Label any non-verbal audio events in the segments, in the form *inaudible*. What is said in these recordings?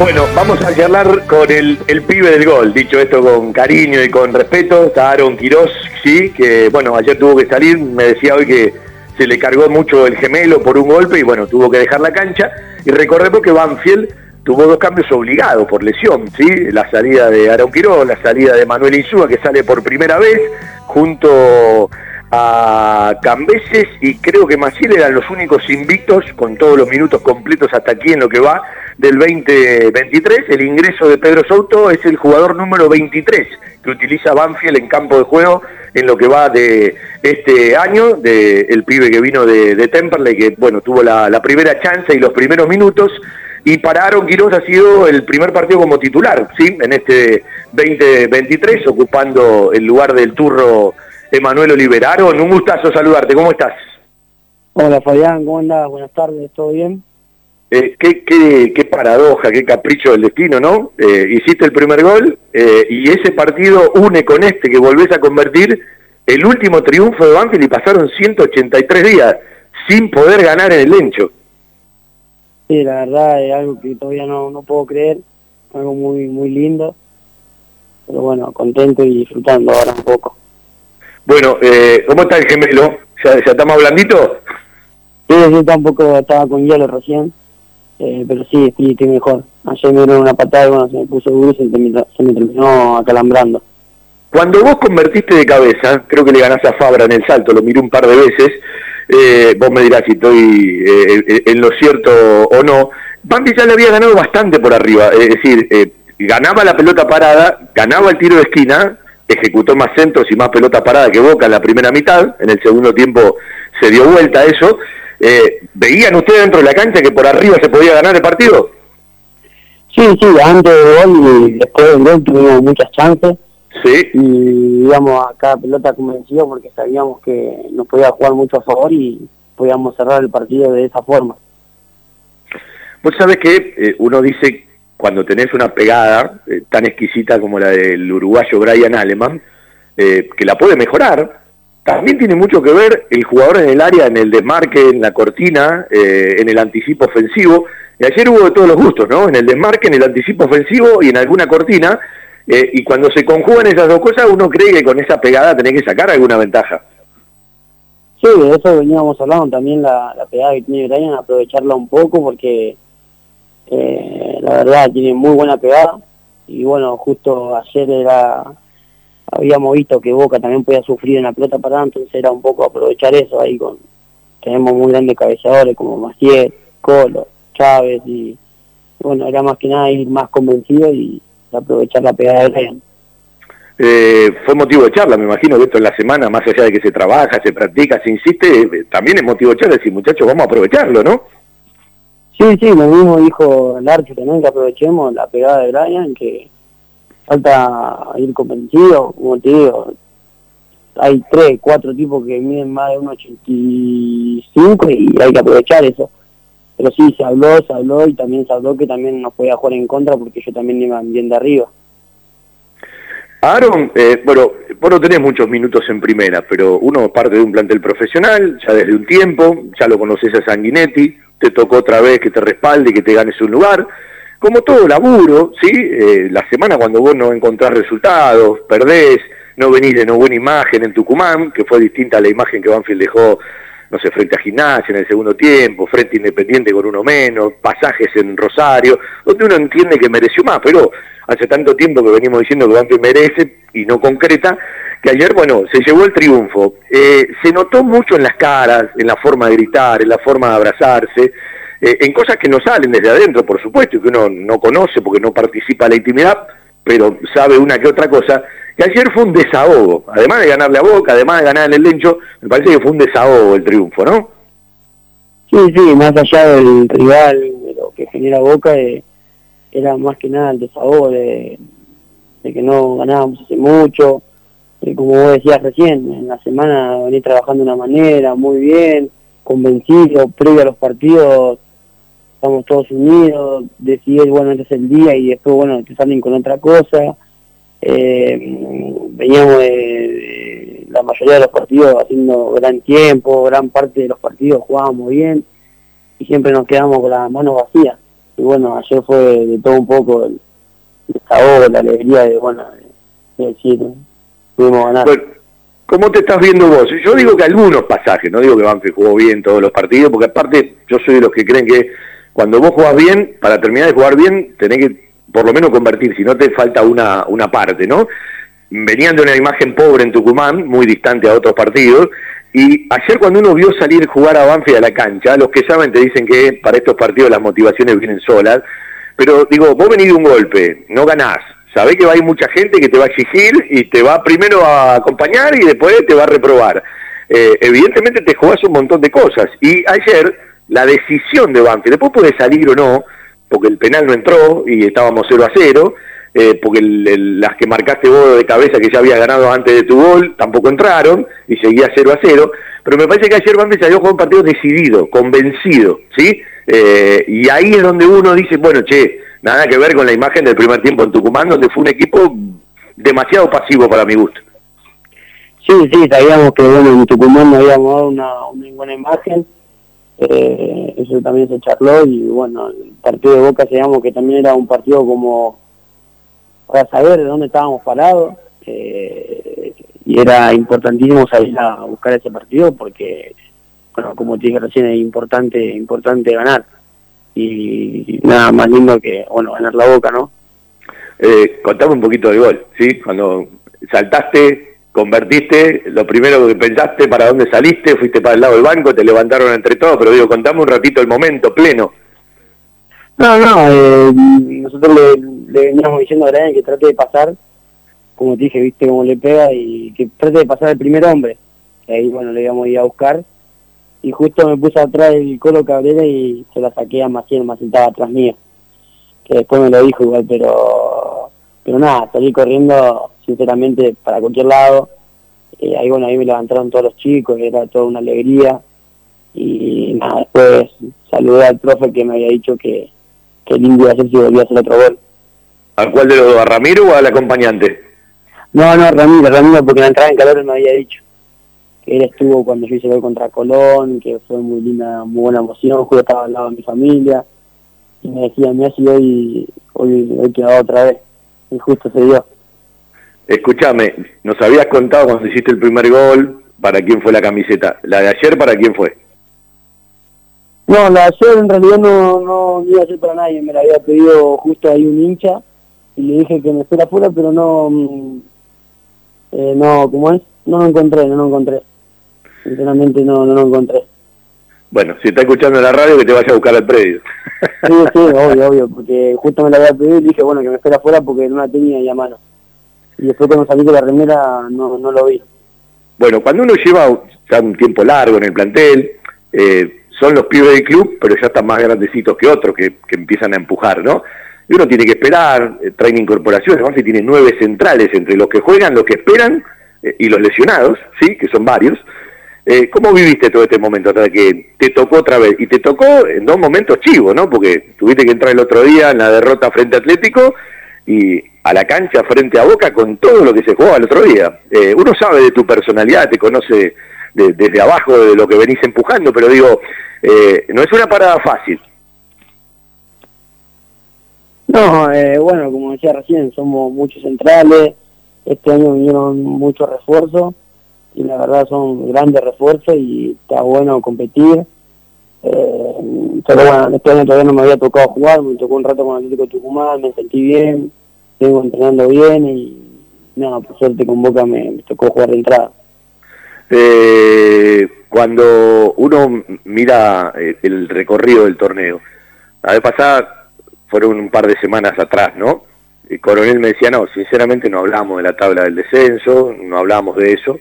Bueno, vamos a charlar con el, pibe del gol, dicho esto con cariño y con respeto, está Aaron Quirós, sí, que bueno, ayer tuvo que salir, me decía hoy que se le cargó mucho el gemelo por un golpe y bueno, tuvo que dejar la cancha. Y recordemos que Banfield tuvo dos cambios obligados por lesión, ¿sí? La salida de Aaron Quirós, la salida de Manuel Insúa, que sale por primera vez, junto a Cambeses y creo que Maciel eran los únicos invictos con todos los minutos completos hasta aquí en lo que va del 2023. El ingreso de Pedro Souto es el jugador número 23 que utiliza Banfield en campo de juego en lo que va de este año, de el pibe que vino de, de Temperley, que bueno, tuvo la, primera chance y los primeros minutos, y para Aaron Quiroz ha sido el primer partido como titular, ¿sí? En este 2023, ocupando el lugar del turro Emanuel Oliveraron. Un gustazo saludarte, ¿cómo estás? Hola Fabián, ¿cómo andás? Buenas tardes, ¿todo bien? Eh, qué, qué, qué, paradoja, qué capricho del destino, ¿no? Eh, hiciste el primer gol eh, y ese partido une con este que volvés a convertir el último triunfo de Banfield y pasaron 183 días sin poder ganar en el Lencho. Sí, la verdad es algo que todavía no, no puedo creer, algo muy muy lindo, pero bueno, contento y disfrutando ahora un poco. Bueno, eh, ¿cómo está el gemelo? ¿Ya, ya está más blandito? Sí, sí, tampoco estaba con hielo recién, eh, pero sí, estoy mejor. Ayer me dieron una patada y se me puso duro y se me, terminó acalambrando. Cuando vos convertiste de cabeza, creo que le ganás a Fabra en el salto, lo miré un par de veces, eh, vos me dirás si estoy eh, en lo cierto o no. Bambi ya le había ganado bastante por arriba, es decir, eh, ganaba la pelota parada, ganaba el tiro de esquina, ejecutó más centros y más pelota parada que Boca en la primera mitad, en el segundo tiempo se dio vuelta eso. Eh, ¿Veían ustedes dentro de la cancha que por arriba se podía ganar el partido? Sí, sí, antes del gol y después del gol tuvimos muchas chances. Sí. Y íbamos a cada pelota convencido porque sabíamos que nos podía jugar mucho a favor y podíamos cerrar el partido de esa forma. Vos sabés que eh, uno dice cuando tenés una pegada eh, tan exquisita como la del uruguayo Brian Aleman, eh, que la puede mejorar, también tiene mucho que ver el jugador en el área, en el desmarque, en la cortina, eh, en el anticipo ofensivo. Y ayer hubo de todos los gustos, ¿no? En el desmarque, en el anticipo ofensivo y en alguna cortina. Eh, y cuando se conjugan esas dos cosas, uno cree que con esa pegada tenés que sacar alguna ventaja. Sí, de eso veníamos hablando también, la, pegada que tiene Brian, aprovecharla un poco porque eh, la verdad tiene muy buena pegada y bueno, justo ayer era habíamos visto que Boca también podía sufrir en la pelota parada, entonces era un poco aprovechar eso ahí con tenemos muy grandes cabezadores como Maciel, Colo, Chávez y bueno, era más que nada ir más convencido y aprovechar la pegada de Brian. Eh, fue motivo de charla, me imagino que esto en la semana, más allá de que se trabaja, se practica, se insiste, eh, también es motivo de charla, decir muchachos, vamos a aprovecharlo, ¿no? Sí, sí, lo mismo dijo el Archi también, que aprovechemos la pegada de Brian, que falta ir convencido, como te digo, hay tres, cuatro tipos que miden más de 1,85 y hay que aprovechar eso. Pero sí, se habló, se habló y también se habló que también nos podía jugar en contra porque yo también iba bien de arriba. Aaron, eh, bueno, vos no tenés muchos minutos en primera, pero uno parte de un plantel profesional, ya desde un tiempo, ya lo conoces a Sanguinetti, te tocó otra vez que te respalde y que te ganes un lugar. Como todo laburo, ¿sí? Eh, la semana cuando vos no encontrás resultados, perdés, no venís de no buena imagen en Tucumán, que fue distinta a la imagen que Banfield dejó, no sé, frente a Gimnasia en el segundo tiempo, frente Independiente con uno menos, pasajes en Rosario, donde uno entiende que mereció más, pero hace tanto tiempo que venimos diciendo que Banfield merece y no concreta, que ayer, bueno, se llevó el triunfo. Eh, se notó mucho en las caras, en la forma de gritar, en la forma de abrazarse, eh, en cosas que no salen desde adentro, por supuesto, y que uno no conoce porque no participa en la intimidad, pero sabe una que otra cosa, que ayer fue un desahogo, además de ganarle a Boca, además de ganar en el Lencho, me parece que fue un desahogo el triunfo, ¿no? Sí, sí, más allá del rival, de lo que genera Boca, eh, era más que nada el desahogo de, que no ganábamos hace mucho, y como vos decías recién, en la semana venía trabajando de una manera muy bien, convencido, previo a los partidos estamos todos unidos, decidir, bueno, este es el día y después, bueno, te salen con otra cosa. Eh, veníamos la mayoría de los partidos haciendo gran tiempo, gran parte de los partidos jugábamos bien y siempre nos quedamos con las manos vacías. bueno, ayer fue de todo un poco el, sabor, la alegría de, bueno, de, decir, pudimos ganar. ¿Cómo te estás viendo vos? Yo digo que algunos pasajes, no digo que Banfield jugó bien todos los partidos, porque aparte yo soy de los que creen que cuando vos jugás bien, para terminar de jugar bien, tenés que por lo menos convertir, si no te falta una, una parte, ¿no? Venían de una imagen pobre en Tucumán, muy distante a otros partidos, y ayer cuando uno vio salir jugar a Banfield a la cancha, los que saben te dicen que para estos partidos las motivaciones vienen solas, pero digo, vos venís de un golpe, no ganás, sabés que va a ir mucha gente que te va a exigir y te va primero a acompañar y después te va a reprobar. Eh, evidentemente te jugás un montón de cosas. Y ayer la decisión de Banfield, después puede salir o no, porque el penal no entró y estábamos 0 a 0, eh, porque las que marcaste vos de cabeza que ya había ganado antes de tu gol tampoco entraron y seguía 0 a 0. Pero me parece que ayer Banfield salió con un partido decidido, convencido, ¿sí? Eh, y ahí es donde uno dice, bueno, che, nada que ver con la imagen del primer tiempo en Tucumán, donde fue un equipo demasiado pasivo para mi gusto. Sí, sí, sabíamos que bueno, en Tucumán no habíamos dado una, una buena imagen, eh, eso también se charló y bueno, el partido de Boca sabíamos que también era un partido como para saber de dónde estábamos parados eh, y era importantísimo salir a buscar ese partido porque, bueno, como te dije recién, es importante, importante ganar y nada más lindo que, bueno, ganar la boca, ¿no? Eh, contame un poquito del gol, ¿sí? Cuando saltaste, convertiste, lo primero que pensaste, para dónde saliste, fuiste para el lado del banco, te levantaron entre todos, pero digo, contame un ratito el momento pleno. No, no, eh, nosotros le, veníamos diciendo a Brian que trate de pasar, como te dije, viste cómo le pega, y que trate de pasar el primer hombre. Y ahí, bueno, le íbamos a ir a buscar y justo me puse atrás del Colo Cabrera y se la saqué a Maciel, más estaba atrás mío, que después me lo dijo igual, pero pero nada, salí corriendo sinceramente para cualquier lado, eh, ahí bueno, ahí me levantaron todos los chicos, era toda una alegría, y nada, después saludé al profe que me había dicho que, que lindo iba a ser si volvía a hacer otro gol. ¿A cuál de los dos, a Ramiro o al acompañante? No, no, Ramiro, Ramiro, porque la entrada en calor me había dicho él estuvo cuando yo hice gol contra Colón, que fue muy linda, muy buena emoción, justo estaba al lado de mi familia, y me decía, Messi hoy, hoy, hoy quedó otra vez, y justo se dio. Escúchame, nos habías contado cuando hiciste el primer gol, para quién fue la camiseta, la de ayer para quién fue. No, la de ayer en realidad no, no iba a ser para nadie, me la había pedido justo ahí un hincha, y le dije que me fuera afuera, pero no, mm, eh, no, ¿cómo es? No lo encontré, no lo encontré sinceramente no, no lo encontré. Bueno, si está escuchando la radio, que te vaya a buscar al predio. Sí, sí, obvio, obvio, porque justo me la había pedido y dije, bueno, que me espera afuera porque no la tenía ahí a mano. Y después cuando salí de la remera no, no lo vi. Bueno, cuando uno lleva ya un tiempo largo en el plantel, eh, son los pibes del club, pero ya están más grandecitos que otros que, que empiezan a empujar, ¿no? Y uno tiene que esperar, eh, traen incorporaciones, además tiene nueve centrales entre los que juegan, los que esperan eh, y los lesionados, ¿sí? Que son varios. ¿Cómo viviste todo este momento hasta que te tocó otra vez? Y te tocó en dos momentos chivos, ¿no? Porque tuviste que entrar el otro día en la derrota frente a Atlético y a la cancha frente a Boca con todo lo que se jugó el otro día. Eh, uno sabe de tu personalidad, te conoce desde abajo de lo que venís empujando, pero digo, eh, no es una parada fácil. No, bueno, como decía recién, somos muchos centrales, este año vinieron muchos refuerzos y la verdad son grandes refuerzos y está bueno competir. Eh, pero bueno, este año todavía no me había tocado jugar, me tocó un rato con Atlético Tucumán, me sentí bien, vengo entrenando bien y nada, por suerte con Boca me, tocó jugar de entrada. Eh, cuando uno mira eh, el recorrido del torneo, la vez pasada fueron un par de semanas atrás, ¿no? El coronel me decía, no, sinceramente no hablamos de la tabla del descenso, no hablamos de eso,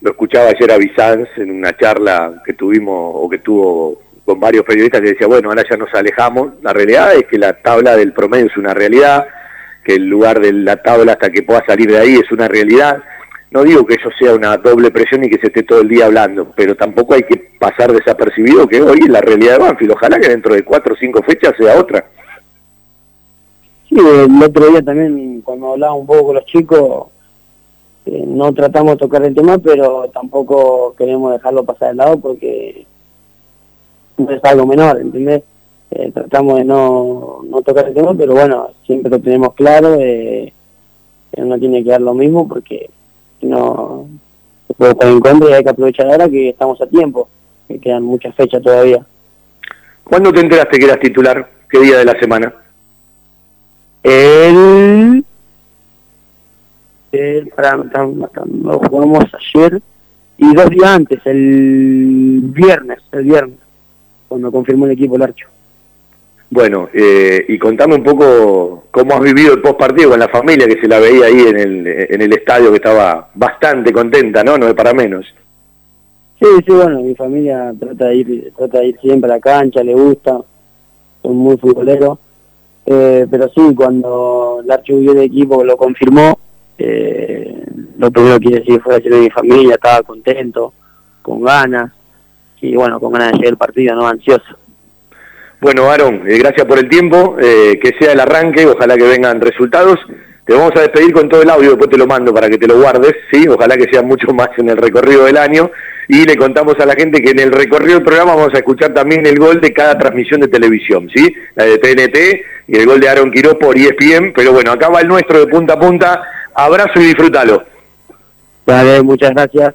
lo escuchaba ayer a Bizanz en una charla que tuvimos o que tuvo con varios periodistas que decía, bueno, ahora ya nos alejamos. La realidad es que la tabla del promedio es una realidad, que el lugar de la tabla hasta que pueda salir de ahí es una realidad. No digo que eso sea una doble presión y que se esté todo el día hablando, pero tampoco hay que pasar desapercibido que hoy es la realidad de Banfield. Ojalá que dentro de cuatro o cinco fechas sea otra. Sí, el otro día también cuando hablaba un poco con los chicos, eh, no tratamos de tocar el tema, pero tampoco queremos dejarlo pasar de lado porque no es algo menor, ¿entendés? Eh, tratamos de no, no tocar el tema, pero bueno, siempre lo tenemos claro, eh, uno tiene que dar lo mismo porque no se puede estar en contra y hay que aprovechar ahora que estamos a tiempo, que quedan muchas fechas todavía. ¿Cuándo te enteraste que eras titular? ¿Qué día de la semana? El... el para, lo jugamos ayer y dos días antes, el viernes, el viernes, cuando confirmó el equipo el Archo. Bueno, eh, y contame un poco cómo has vivido el post partido con la familia que se la veía ahí en el, en el estadio que estaba bastante contenta, ¿no? No es para menos. Sí, sí, bueno, mi familia trata de ir, trata de ir siempre a la cancha, le gusta, son muy futboleros, eh, pero sí, cuando el Archo de equipo lo confirmó, eh, lo primero que decir fue decirle a mi familia, estaba contento, con ganas, y bueno, con ganas de llegar el partido, no ansioso. Bueno, Aaron, eh, gracias por el tiempo, eh, que sea el arranque, ojalá que vengan resultados. Te vamos a despedir con todo el audio, después te lo mando para que te lo guardes, ¿sí? Ojalá que sea mucho *laughs* más en el recorrido del año. Y le contamos a la gente que en el recorrido del programa vamos a escuchar también el gol de cada transmisión de televisión, ¿sí? La de TNT y el gol de Aaron Quiroz por ESPN. Pero bueno, acá va el nuestro de punta a punta. Abrazo y disfrútalo. Vale, muchas gracias.